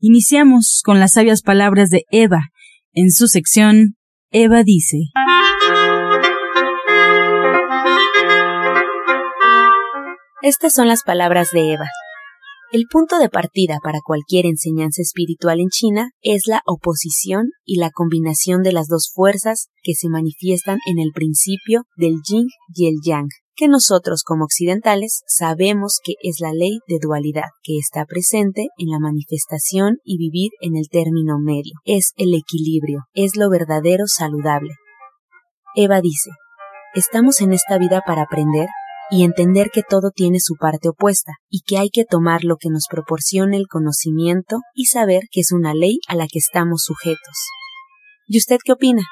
Iniciamos con las sabias palabras de Eva. En su sección, Eva dice. Estas son las palabras de Eva. El punto de partida para cualquier enseñanza espiritual en China es la oposición y la combinación de las dos fuerzas que se manifiestan en el principio del yin y el yang, que nosotros como occidentales sabemos que es la ley de dualidad, que está presente en la manifestación y vivir en el término medio. Es el equilibrio, es lo verdadero saludable. Eva dice, estamos en esta vida para aprender y entender que todo tiene su parte opuesta y que hay que tomar lo que nos proporcione el conocimiento y saber que es una ley a la que estamos sujetos. ¿Y usted qué opina?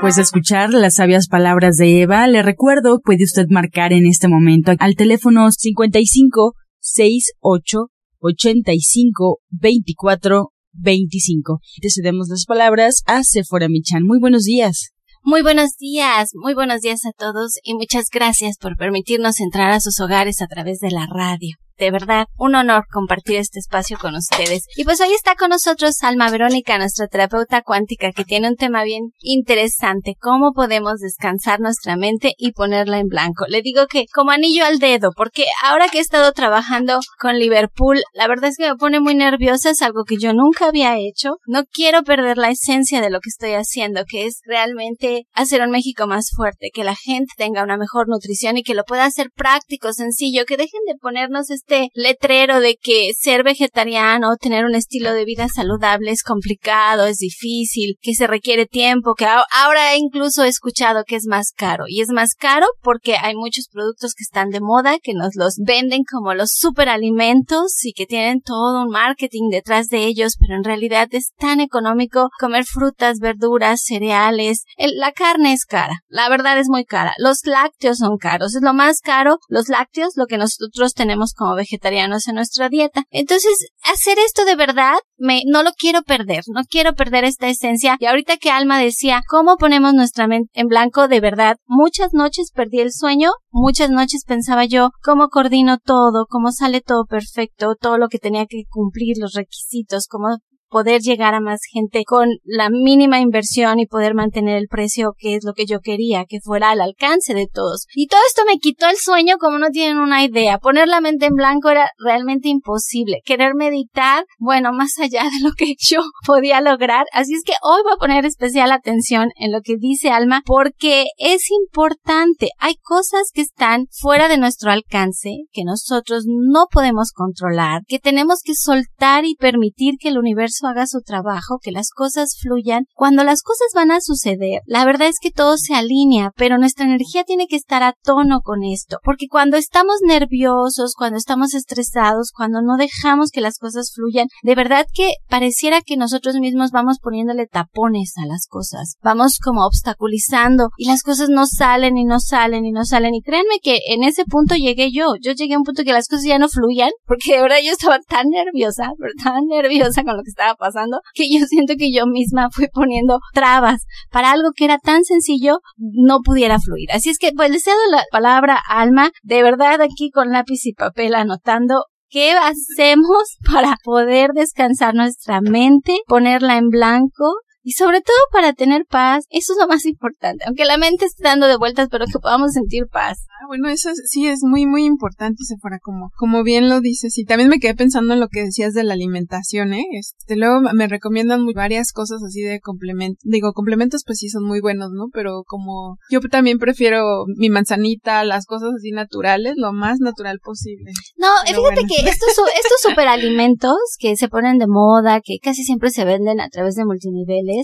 Pues escuchar las sabias palabras de Eva, le recuerdo, puede usted marcar en este momento al teléfono 55 68 85 24 25. Te cedemos las palabras a Sephora Michan. Muy buenos días. Muy buenos días, muy buenos días a todos y muchas gracias por permitirnos entrar a sus hogares a través de la radio. De verdad, un honor compartir este espacio con ustedes. Y pues hoy está con nosotros Alma Verónica, nuestra terapeuta cuántica, que tiene un tema bien interesante, cómo podemos descansar nuestra mente y ponerla en blanco. Le digo que como anillo al dedo, porque ahora que he estado trabajando con Liverpool, la verdad es que me pone muy nerviosa, es algo que yo nunca había hecho. No quiero perder la esencia de lo que estoy haciendo, que es realmente hacer un México más fuerte, que la gente tenga una mejor nutrición y que lo pueda hacer práctico, sencillo, que dejen de ponernos letrero de que ser vegetariano, tener un estilo de vida saludable es complicado, es difícil, que se requiere tiempo, que ahora incluso he escuchado que es más caro. Y es más caro porque hay muchos productos que están de moda, que nos los venden como los superalimentos y que tienen todo un marketing detrás de ellos, pero en realidad es tan económico comer frutas, verduras, cereales. la carne es cara. La verdad es muy cara. Los lácteos son caros. Es lo más caro. Los lácteos, lo que nosotros tenemos como vegetarianos en nuestra dieta. Entonces, hacer esto de verdad, me, no lo quiero perder, no quiero perder esta esencia. Y ahorita que Alma decía, ¿cómo ponemos nuestra mente en blanco de verdad? Muchas noches perdí el sueño, muchas noches pensaba yo, ¿cómo coordino todo? ¿Cómo sale todo perfecto? Todo lo que tenía que cumplir, los requisitos, cómo poder llegar a más gente con la mínima inversión y poder mantener el precio que es lo que yo quería, que fuera al alcance de todos. Y todo esto me quitó el sueño como no tienen una idea. Poner la mente en blanco era realmente imposible. Querer meditar, bueno, más allá de lo que yo podía lograr. Así es que hoy voy a poner especial atención en lo que dice Alma porque es importante. Hay cosas que están fuera de nuestro alcance, que nosotros no podemos controlar, que tenemos que soltar y permitir que el universo haga su trabajo, que las cosas fluyan. Cuando las cosas van a suceder, la verdad es que todo se alinea, pero nuestra energía tiene que estar a tono con esto, porque cuando estamos nerviosos, cuando estamos estresados, cuando no dejamos que las cosas fluyan, de verdad que pareciera que nosotros mismos vamos poniéndole tapones a las cosas, vamos como obstaculizando y las cosas no salen y no salen y no salen. Y créanme que en ese punto llegué yo, yo llegué a un punto que las cosas ya no fluían, porque de verdad yo estaba tan nerviosa, tan nerviosa con lo que estaba pasando, que yo siento que yo misma fui poniendo trabas para algo que era tan sencillo no pudiera fluir. Así es que pues le cedo la palabra Alma, de verdad aquí con lápiz y papel anotando ¿Qué hacemos para poder descansar nuestra mente, ponerla en blanco y sobre todo para tener paz, eso es lo más importante, aunque la mente esté dando de vueltas, pero que podamos sentir paz. Ah, bueno, eso sí es muy, muy importante, se fuera como, como bien lo dices. Y también me quedé pensando en lo que decías de la alimentación, ¿eh? Este, luego me recomiendan muy, varias cosas así de complementos. Digo, complementos pues sí son muy buenos, ¿no? Pero como yo también prefiero mi manzanita, las cosas así naturales, lo más natural posible. No, fíjate que estos, estos superalimentos que se ponen de moda, que casi siempre se venden a través de multiniveles,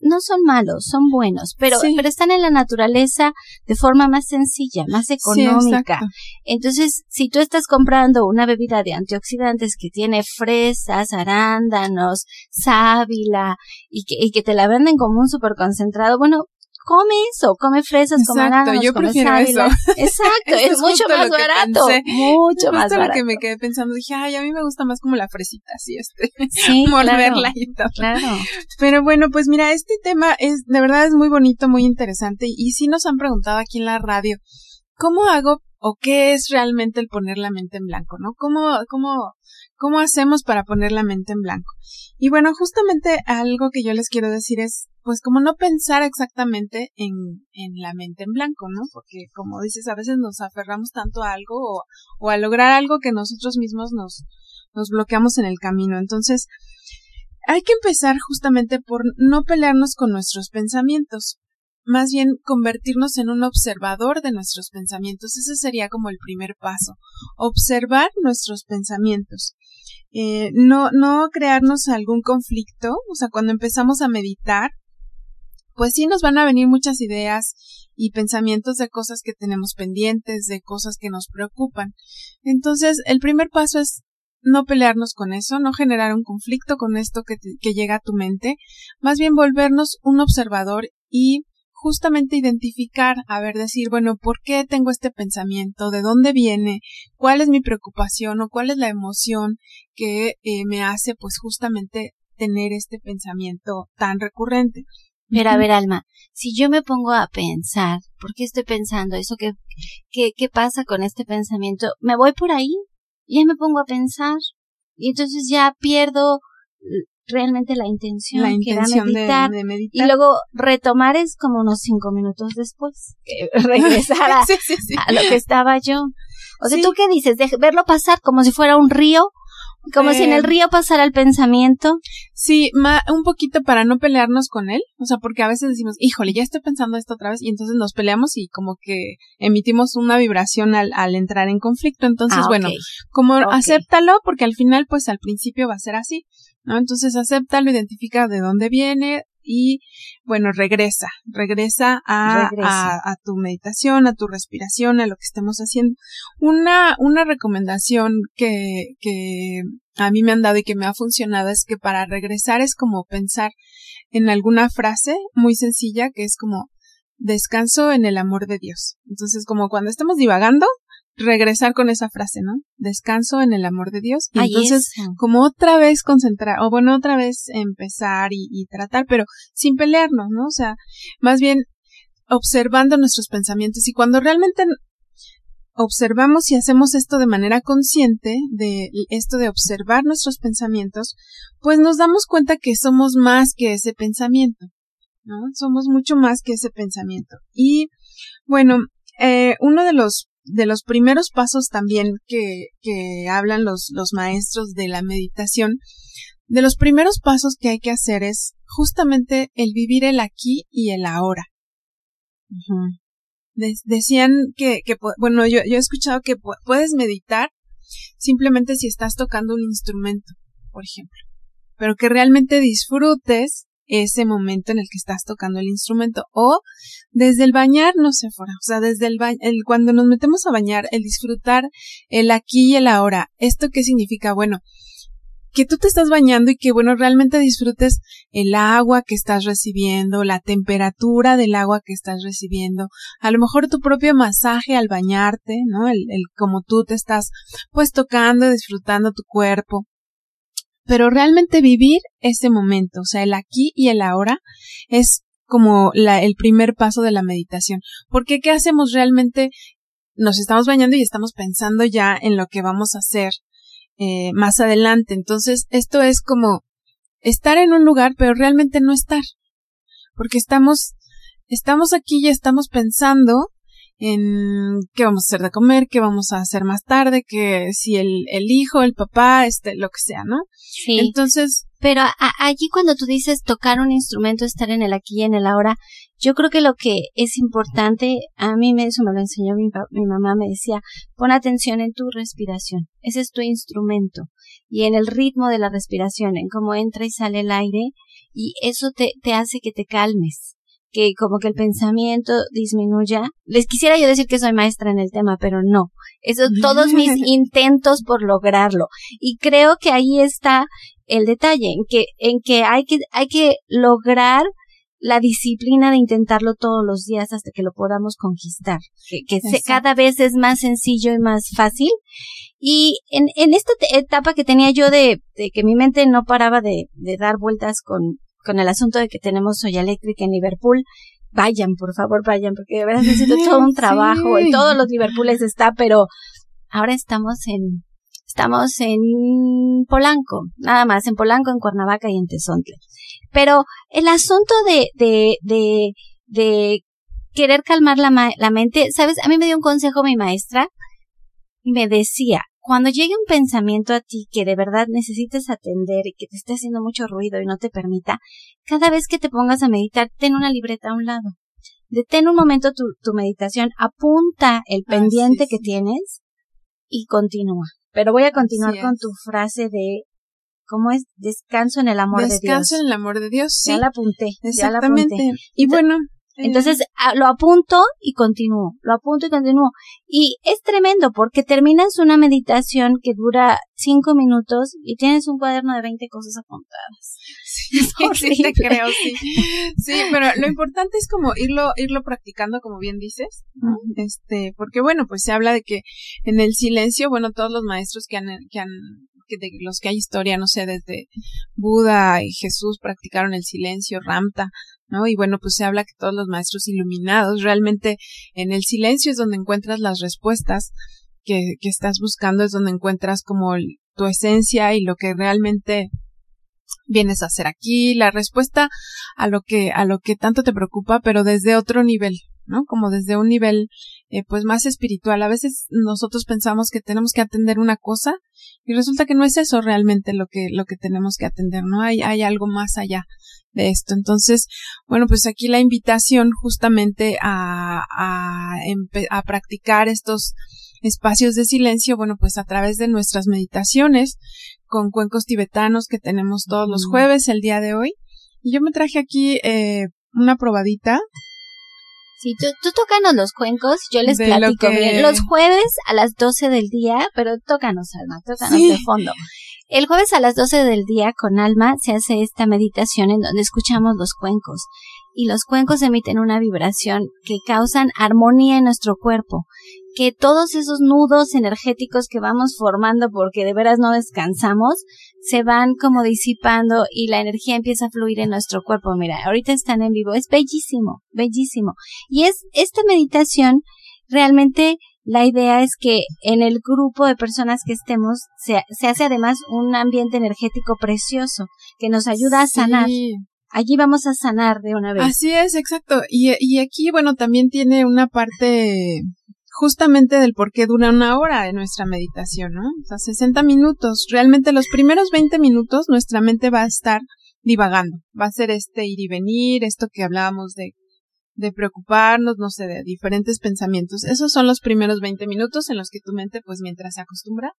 no son malos, son buenos, pero, Sí. pero están en la naturaleza de forma más sencilla, más económica. Entonces, si tú estás comprando una bebida de antioxidantes que tiene fresas, arándanos, sábila y que, y que te la venden como un super concentrado, bueno, come eso, come fresas, come Exacto, arándanos, yo come prefiero sábila. eso. Exacto, Eso es, es mucho más barato, pensé. mucho más Justo lo barato. que me quedé pensando, dije, ay, a mí me gusta más como la fresita, así, este, Sí, morderla claro, y todo. claro. Pero bueno, pues mira, este tema es, de verdad es muy bonito, muy interesante, y sí nos han preguntado aquí en la radio, ¿cómo hago o qué es realmente el poner la mente en blanco, no? ¿Cómo, cómo, cómo hacemos para poner la mente en blanco? Y bueno, justamente algo que yo les quiero decir es, pues como no pensar exactamente en, en la mente en blanco, ¿no? Porque como dices, a veces nos aferramos tanto a algo o, a lograr algo que nosotros mismos nos, nos bloqueamos en el camino. Entonces, hay que empezar justamente por no pelearnos con nuestros pensamientos, más bien convertirnos en un observador de nuestros pensamientos. Ese sería como el primer paso, observar nuestros pensamientos. Eh, no, no crearnos algún conflicto, o sea, cuando empezamos a meditar, pues sí nos van a venir muchas ideas y pensamientos de cosas que tenemos pendientes, de cosas que nos preocupan. Entonces, el primer paso es no pelearnos con eso, no generar un conflicto con esto que, llega a tu mente, más bien volvernos un observador y justamente identificar, a ver, decir, bueno, ¿por qué tengo este pensamiento? ¿De dónde viene? ¿Cuál es mi preocupación o cuál es la emoción que eh, me hace pues justamente tener este pensamiento tan recurrente? Pero a ver, Alma, si yo me pongo a pensar, ¿por qué estoy pensando eso? ¿Qué, qué, qué pasa con este pensamiento? Me voy por ahí, y ya me pongo a pensar, y entonces ya pierdo realmente la intención, la que era intención de, meditar. Y luego retomar es como unos cinco minutos después, que regresar a, sí, sí, sí. a lo que estaba yo. O sea. ¿tú qué dices? ¿De verlo pasar como si fuera un río? Como si en el Eh, río pasara el pensamiento. Sí, ma- un poquito para no pelearnos con él, o sea, porque a veces decimos, híjole, ya estoy pensando esto otra vez, y entonces nos peleamos y como que emitimos una vibración al, al entrar en conflicto. Entonces, Ah, bueno, como acéptalo, porque al final, pues al principio va a ser así, ¿no? Entonces, acéptalo, identifica de dónde viene y, bueno, regresa, regresa a, Regresa. a, a tu meditación, a tu respiración, a lo que estemos haciendo. Una, una recomendación que, que a mí me han dado y que me ha funcionado es que para regresar es como pensar en alguna frase muy sencilla que es como descanso en el amor de Dios. Entonces, como cuando estemos divagando, regresar con esa frase, ¿no? Descanso en el amor de Dios. Y Ay, entonces, como otra vez concentrar, o bueno, otra vez empezar y, y tratar, pero sin pelearnos, ¿no? O sea, más bien observando nuestros pensamientos y cuando realmente observamos y hacemos esto de manera consciente, de esto de observar nuestros pensamientos, pues nos damos cuenta que somos más que ese pensamiento, ¿no? Somos mucho más que ese pensamiento. Y bueno, eh, uno de los de los primeros pasos también que, que hablan los, los maestros de la meditación, de los primeros pasos que hay que hacer es justamente el vivir el aquí y el ahora. De- decían que, que, bueno, yo, yo he escuchado que pu- puedes meditar simplemente si estás tocando un instrumento, por ejemplo, pero que realmente disfrutes ese momento en el que estás tocando el instrumento o desde el bañar no se fuera, o sea, desde el, ba el cuando nos metemos a bañar, el disfrutar el aquí y el ahora. ¿Esto qué significa? Bueno, que tú te estás bañando y que, bueno, realmente disfrutes el agua que estás recibiendo, la temperatura del agua que estás recibiendo, a lo mejor tu propio masaje al bañarte, ¿no? El, el como tú te estás pues tocando, disfrutando tu cuerpo. Pero realmente vivir ese momento, o sea, el aquí y el ahora es como la, el primer paso de la meditación. Porque ¿qué hacemos realmente? Nos estamos bañando y estamos pensando ya en lo que vamos a hacer eh, más adelante. Entonces, esto es como estar en un lugar, pero realmente no estar. Porque estamos, estamos aquí y estamos pensando en qué vamos a hacer de comer, qué vamos a hacer más tarde, que si el, el hijo, el papá, este, lo que sea, ¿no? Sí. Entonces, Pero a- allí cuando tú dices tocar un instrumento, estar en el aquí y en el ahora, yo creo que lo que es importante, a mí me, eso me lo enseñó mi, mi mamá, me decía, pon atención en tu respiración, ese es tu instrumento. y en el ritmo de la respiración, en cómo entra y sale el aire, y eso te, te hace que te calmes, que como que el pensamiento disminuya. Les quisiera yo decir que soy maestra en el tema, pero no. Eso, todos mis intentos por lograrlo. Y creo que ahí está el detalle, en que, en que hay que, hay que lograr la disciplina de intentarlo todos los días hasta que lo podamos conquistar, que, que cada vez es más sencillo y más fácil. Y en, en esta etapa que tenía yo de, de que mi mente no paraba de, de dar vueltas con, con el asunto de que tenemos Soya Electric en Liverpool, vayan, por favor, vayan, porque de verdad necesito todo un trabajo, en todos los Liverpooles está, pero ahora estamos en, estamos en Polanco, nada más, en Polanco, en Cuernavaca y en Tezontle. Pero el asunto de, de, de, de querer calmar la, la mente, sabes, a mí me dio un consejo mi maestra y me decía, cuando llegue un pensamiento a ti que de verdad necesites atender y que te esté haciendo mucho ruido y no te permita, cada vez que te pongas a meditar, ten una libreta a un lado. Detén un momento tu, tu meditación, apunta el pendiente que tienes y continúa. Pero voy a continuar con tu frase de ¿Cómo es? Descanso en el amor de Dios. Descanso en el amor de Dios, sí. Ya la apunté. Exactamente. Ya la apunté. Y bueno. Entonces lo apunto y continúo, lo apunto y continúo. Y es tremendo porque terminas una meditación que dura cinco minutos y tienes un cuaderno de 20 cosas apuntadas. Sí, sí te creo, sí. Sí, pero lo importante es como irlo, irlo practicando, como bien dices, Este, porque bueno, pues se habla de que en el silencio, bueno, todos los maestros que han, que han de los que hay historia, no sé, desde Buda y Jesús practicaron el silencio, Ramta, ¿no? Y bueno, pues se habla que todos los maestros iluminados, realmente en el silencio es donde encuentras las respuestas que, que estás buscando, es donde encuentras como tu esencia y lo que realmente vienes a hacer aquí, la respuesta a lo que, a lo que tanto te preocupa, pero desde otro nivel, ¿no? Como desde un nivel eh, pues más espiritual. A veces nosotros pensamos que tenemos que atender una cosa y resulta que no es eso realmente lo que, lo que tenemos que atender, ¿no? Hay, hay algo más allá de esto. Entonces, bueno, pues aquí la invitación justamente a, a, a practicar estos espacios de silencio, bueno, pues a través de nuestras meditaciones con cuencos tibetanos que tenemos todos los jueves el día de hoy. Y yo me traje aquí eh, una probadita Sí, tú, tú tócanos los cuencos, yo les platico bien. Los jueves a las 12 del día, pero tócanos, Alma, tócanos de fondo. El jueves a las 12 del día con Alma se hace esta meditación en donde escuchamos los cuencos y los cuencos emiten una vibración que causan armonía en nuestro cuerpo, que todos esos nudos energéticos que vamos formando porque de veras no descansamos se van como disipando y la energía empieza a fluir en nuestro cuerpo. Mira, ahorita están en vivo, es bellísimo, bellísimo. Y es esta meditación realmente la idea es que en el grupo de personas que estemos se, se hace además un ambiente energético precioso que nos ayuda a sanar. Allí vamos a sanar de una vez. Así es, exacto. Y, y aquí, bueno, también tiene una parte justamente del por qué dura una hora en nuestra meditación, ¿no? O sea, 60 minutos. Realmente los primeros 20 minutos nuestra mente va a estar divagando. Va a ser este ir y venir, esto que hablábamos de de preocuparnos, no sé, de diferentes pensamientos. Esos son los primeros 20 minutos en los que tu mente, pues mientras se acostumbra,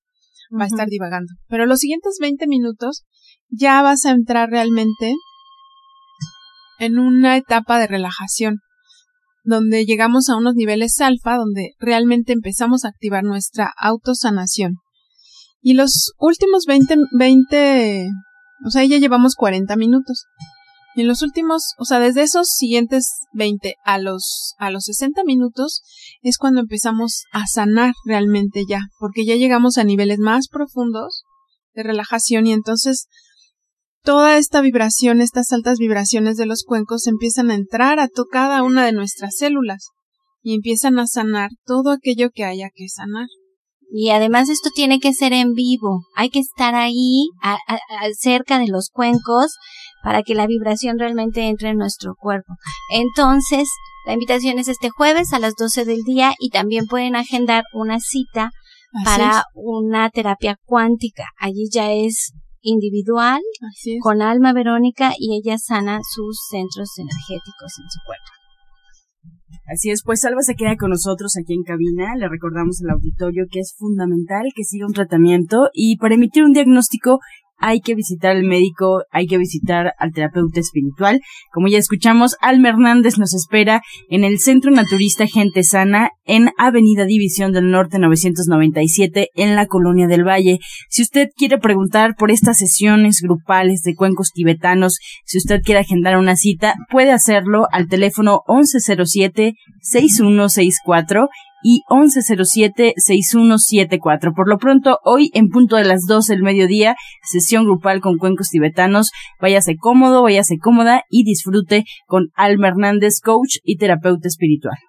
va a estar divagando. Pero los siguientes 20 minutos ya vas a entrar realmente en una etapa de relajación, donde llegamos a unos niveles alfa, donde realmente empezamos a activar nuestra autosanación. Y los últimos 20, 20, o sea, ya llevamos 40 minutos. En los últimos, o sea, desde esos siguientes 20 a los, a los 60 minutos es cuando empezamos a sanar realmente ya, porque ya llegamos a niveles más profundos de relajación y entonces toda esta vibración, estas altas vibraciones de los cuencos empiezan a entrar a cada una de nuestras células y empiezan a sanar todo aquello que haya que sanar. Y además esto tiene que ser en vivo, hay que estar ahí cerca de los cuencos para que la vibración realmente entre en nuestro cuerpo. Entonces, la invitación es este jueves a las 12 del día y también pueden agendar una cita para una terapia cuántica. Allí ya es individual con Alma Verónica y ella sana sus centros energéticos en su cuerpo. Así es, pues Salva se queda con nosotros aquí en cabina. Le recordamos al auditorio que es fundamental que siga un tratamiento y para emitir un diagnóstico hay que visitar al médico, hay que visitar al terapeuta espiritual. Como ya escuchamos, Alma Hernández nos espera en el Centro Naturista Gente Sana en Avenida División del Norte 997 en la Colonia del Valle. Si usted quiere preguntar por estas sesiones grupales de cuencos tibetanos, si usted quiere agendar una cita, puede hacerlo al teléfono 1107 6164 y 1107-6174. Por lo pronto, hoy en punto de las 12 del mediodía, sesión grupal con cuencos tibetanos. Váyase cómodo, váyase cómoda y disfrute con Alma Hernández, coach y terapeuta espiritual.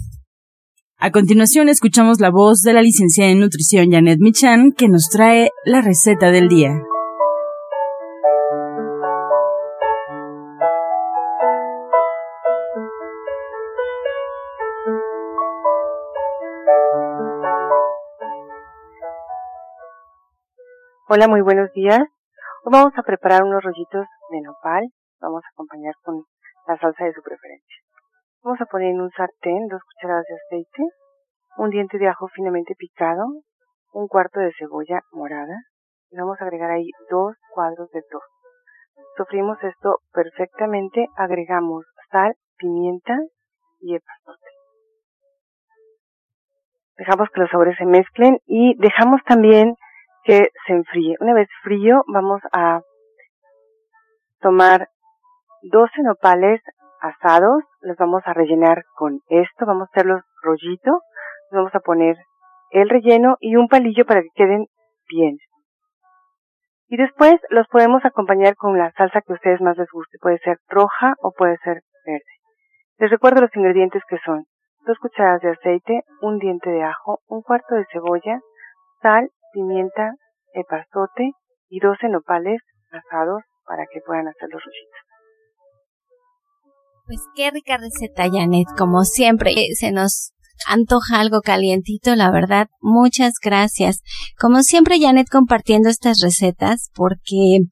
A continuación escuchamos la voz de la licenciada en nutrición Janet Michan que nos trae la receta del día. Hola, muy buenos días. Hoy vamos a preparar unos rollitos de nopal. Vamos a acompañar con la salsa de su preferencia. Vamos a poner en un sartén dos cucharadas de aceite, un diente de ajo finamente picado, un cuarto de cebolla morada y vamos a agregar ahí dos cuadros de tofu. Sofrimos esto perfectamente, agregamos sal, pimienta y epazote. Dejamos que los sabores se mezclen y dejamos también que se enfríe. Una vez frío vamos a tomar 12 nopales asados, los vamos a rellenar con esto, vamos a hacer los rollitos, vamos a poner el relleno y un palillo para que queden bien. Y después los podemos acompañar con la salsa que a ustedes más les guste, puede ser roja o puede ser verde. Les recuerdo los ingredientes que son dos cucharadas de aceite, un diente de ajo, un cuarto de cebolla, sal, pimienta, epazote y 12 nopales asados para que puedan hacer los rollitos. Pues qué rica receta, Janet. Como siempre, eh, se nos antoja algo calientito, la verdad. Muchas gracias. Como siempre, Janet compartiendo estas recetas porque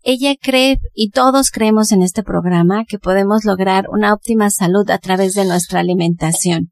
ella cree y todos creemos en este programa que podemos lograr una óptima salud a través de nuestra alimentación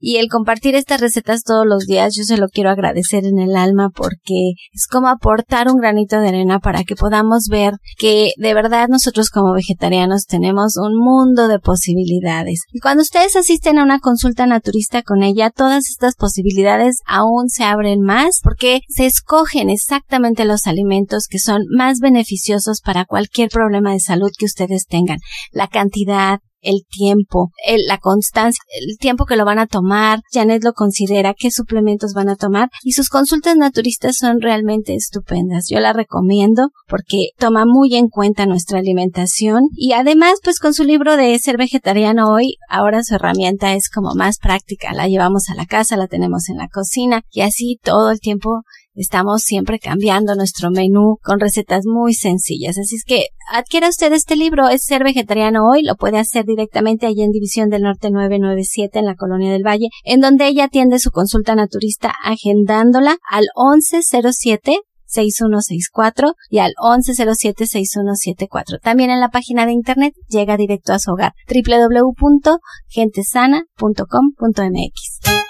y el compartir estas recetas todos los días yo se lo quiero agradecer en el alma porque es como aportar un granito de arena para que podamos ver que de verdad nosotros como vegetarianos tenemos un mundo de posibilidades. Y cuando ustedes asisten a una consulta naturista con ella, todas estas posibilidades aún se abren más porque se escogen exactamente los alimentos que son más beneficiosos para cualquier problema de salud que ustedes tengan. La cantidad, el tiempo, la constancia, el tiempo que lo van a tomar. Janet lo considera, qué suplementos van a tomar y sus consultas naturistas son realmente estupendas. Yo la recomiendo porque toma muy en cuenta nuestra alimentación y además pues con su libro de ser vegetariano hoy, ahora su herramienta es como más práctica. La llevamos a la casa, la tenemos en la cocina y así todo el tiempo Estamos siempre cambiando nuestro menú con recetas muy sencillas. Así es que adquiera usted este libro, es Ser Vegetariano Hoy, lo puede hacer directamente allí en División del Norte 997 en la Colonia del Valle, en donde ella atiende su consulta naturista agendándola al 1107 6164 y al 1107-6174. También en la página de internet llega directo a su hogar www.gentesana.com.mx.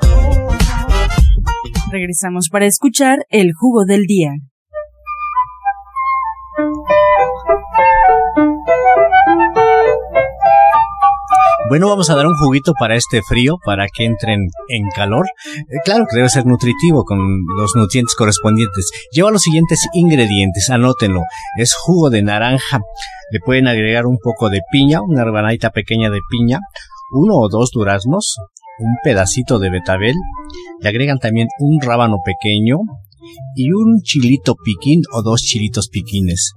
Regresamos para escuchar el jugo del día. Bueno, vamos a dar un juguito para este frío, para que entren en calor. Eh, claro que debe ser nutritivo con los nutrientes correspondientes. Lleva los siguientes ingredientes, anótenlo. Es jugo de naranja. Le pueden agregar un poco de piña, una rebanadita pequeña de piña, uno o dos duraznos, un pedacito de betabel. Le agregan también un rábano pequeño y un chilito piquín o dos chilitos piquines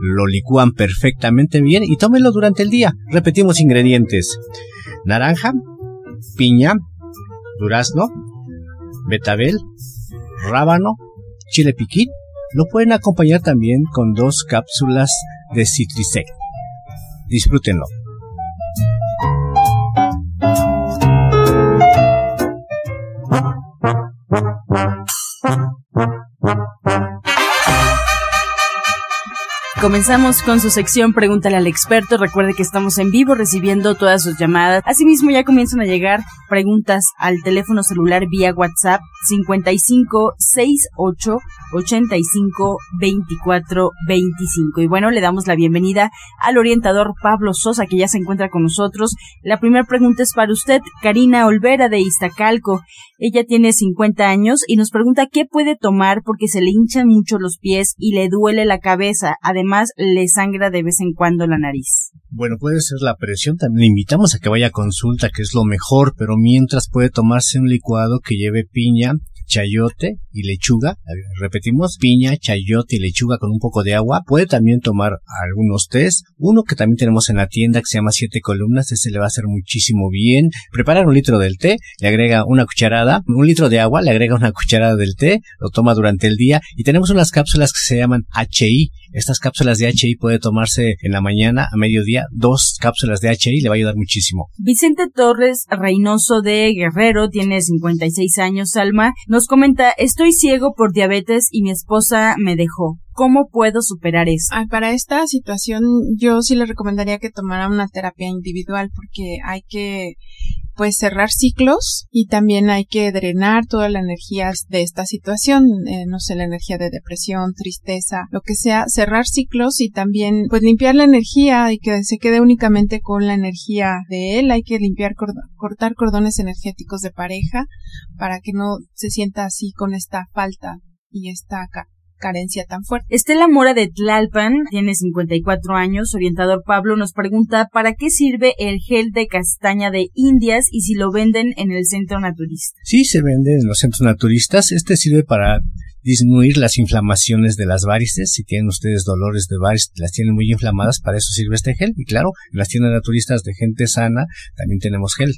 lo licúan perfectamente bien y tómenlo durante el día. Repetimos ingredientes. Naranja, piña, durazno, betabel, rábano, chile piquín. Lo pueden acompañar también con dos cápsulas de Citrisec. Disfrútenlo. Comenzamos con su sección Pregúntale al experto. Recuerde que estamos en vivo recibiendo todas sus llamadas. Asimismo, ya comienzan a llegar preguntas al teléfono celular vía WhatsApp 5568 85 24 25. Y bueno, le damos la bienvenida al orientador Pablo Sosa, que ya se encuentra con nosotros. La primera pregunta es para usted, Karina Olvera de Iztacalco. Ella tiene 50 años y nos pregunta qué puede tomar porque se le hinchan mucho los pies y le duele la cabeza. Además, le sangra de vez en cuando la nariz. Bueno, puede ser la presión. También le invitamos a que vaya a consulta, que es lo mejor, pero mientras puede tomarse un licuado que lleve piña, chayote y lechuga. Repetimos, piña, chayote y lechuga con un poco de agua. Puede también tomar algunos tés. Uno que también tenemos en la tienda que se llama siete columnas. Ese le va a hacer muchísimo bien. Prepara un litro del té, le agrega una cucharada, un litro de agua, le agrega una cucharada del té, lo toma durante el día y tenemos unas cápsulas que se llaman HI. Estas cápsulas de HI puede tomarse en la mañana, a mediodía, dos cápsulas de HI le va a ayudar muchísimo. Vicente Torres Reynoso de Guerrero tiene 56 años, Alma. Nos comenta, estoy ciego por diabetes y mi esposa me dejó. ¿Cómo puedo superar eso? para esta situación yo sí le recomendaría que tomara una terapia individual porque hay que pues cerrar ciclos y también hay que drenar toda la energía de esta situación, eh, no sé, la energía de depresión, tristeza, lo que sea, cerrar ciclos y también pues limpiar la energía y que se quede únicamente con la energía de él, hay que limpiar, cortar cordones energéticos de pareja para que no se sienta así con esta falta y esta carencia tan fuerte. Estela Mora de Tlalpan tiene 54 años. Orientador Pablo nos pregunta ¿para qué sirve el gel de castaña de Indias y si lo venden en el centro naturista? Sí, se vende en los centros naturistas. Este sirve para disminuir las inflamaciones de las varices. Si tienen ustedes dolores de varices, las tienen muy inflamadas, para eso sirve este gel. Y claro, en las tiendas naturistas de gente sana también tenemos gel.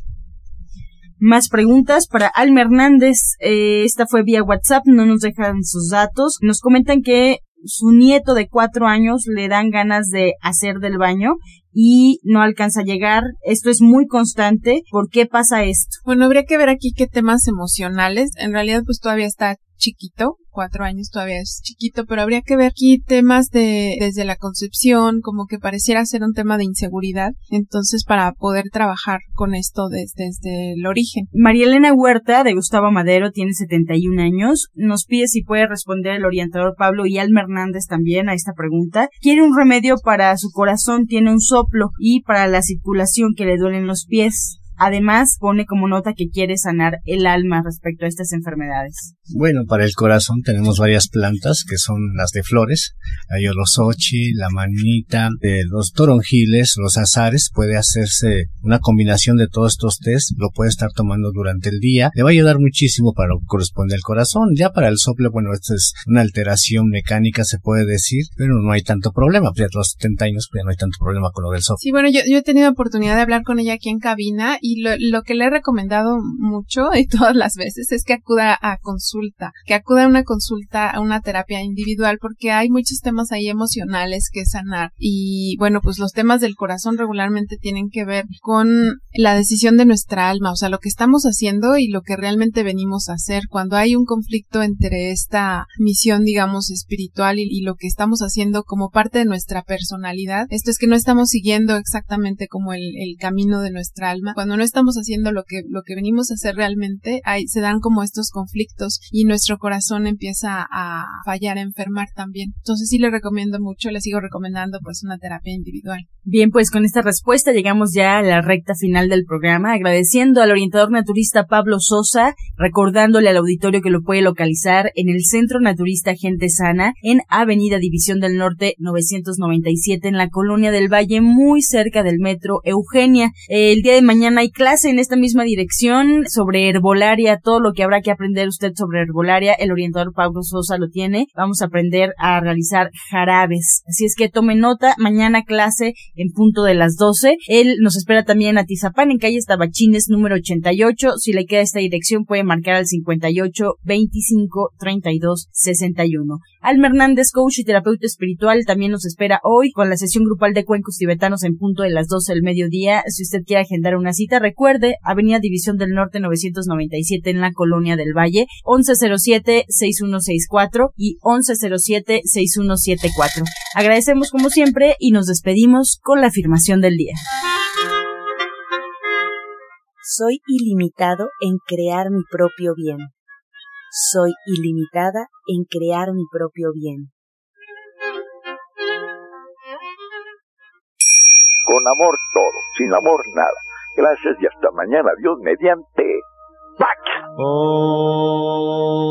Más preguntas para Alma Hernández. Eh, esta fue vía WhatsApp, no nos dejan sus datos. Nos comentan que su nieto de cuatro años le dan ganas de hacer del baño y no alcanza a llegar. Esto es muy constante. ¿Por qué pasa esto? Bueno, habría que ver aquí qué temas emocionales. En realidad, pues todavía está chiquito, cuatro años todavía es chiquito, pero habría que ver aquí temas de desde la concepción, como que pareciera ser un tema de inseguridad, entonces para poder trabajar con esto desde, desde el origen. María Elena Huerta de Gustavo Madero tiene 71 años, nos pide si puede responder el orientador Pablo y Alma Hernández también a esta pregunta. Quiere un remedio para su corazón, tiene un soplo y para la circulación que le duelen los pies. Además, pone como nota que quiere sanar el alma respecto a estas enfermedades. Bueno, para el corazón tenemos varias plantas que son las de flores, la yolosochi, la manita, los toronjiles, los azares, puede hacerse una combinación de todos estos test, lo puede estar tomando durante el día, le va a ayudar muchísimo para lo que corresponde al corazón. Ya para el sople, bueno, esto es una alteración mecánica, se puede decir, pero no hay tanto problema, ya a los 70 años pues ya no hay tanto problema con lo del sople. Sí, bueno, yo, yo he tenido oportunidad de hablar con ella aquí en cabina y lo, que le he recomendado mucho y todas las veces es que acuda a consulta, que acuda a una consulta, a una terapia individual, porque hay muchos temas ahí emocionales que sanar. Y bueno, pues los temas del corazón regularmente tienen que ver con la decisión de nuestra alma, o sea, lo que estamos haciendo y lo que realmente venimos a hacer. Cuando hay un conflicto entre esta misión, digamos, espiritual y, y lo que estamos haciendo como parte de nuestra personalidad, esto es que no estamos siguiendo exactamente como el, el camino de nuestra alma. Cuando no estamos haciendo lo que, lo que venimos a hacer realmente, hay, se dan como estos conflictos y nuestro corazón empieza a fallar, a enfermar también. Entonces sí le recomiendo mucho, le sigo recomendando pues una terapia individual. Bien, pues con esta respuesta llegamos ya a la recta final del programa, agradeciendo al orientador naturista Pablo Sosa, recordándole al auditorio que lo puede localizar en el Centro Naturista Gente Sana, en Avenida División del Norte 997, en la Colonia del Valle, muy cerca del metro Eugenia. El día de mañana hay clase en esta misma dirección sobre herbolaria, todo lo que habrá que aprender usted sobre herbolaria, el orientador Pablo Sosa lo tiene. Vamos a aprender a realizar jarabes. Así es que tome nota, mañana clase en punto de las 12. Él nos espera también a Tizapán, en calle Tabachines número 88. Si le queda esta dirección, puede marcar al 58 25 32 61. Alma Hernández, coach y terapeuta espiritual, también nos espera hoy con la sesión grupal de cuencos tibetanos en punto de las 12 del mediodía. Si usted quiere agendar una cita, recuerde, Avenida División del Norte 997 en la Colonia del Valle, 1107-6164 y 1107-6174. Agradecemos como siempre y nos despedimos con la afirmación del día. Soy ilimitado en crear mi propio bien. Soy ilimitada en crear mi propio bien. Con amor todo, sin amor nada. Gracias y hasta mañana. Dios mediante. ¡Pax! Oh.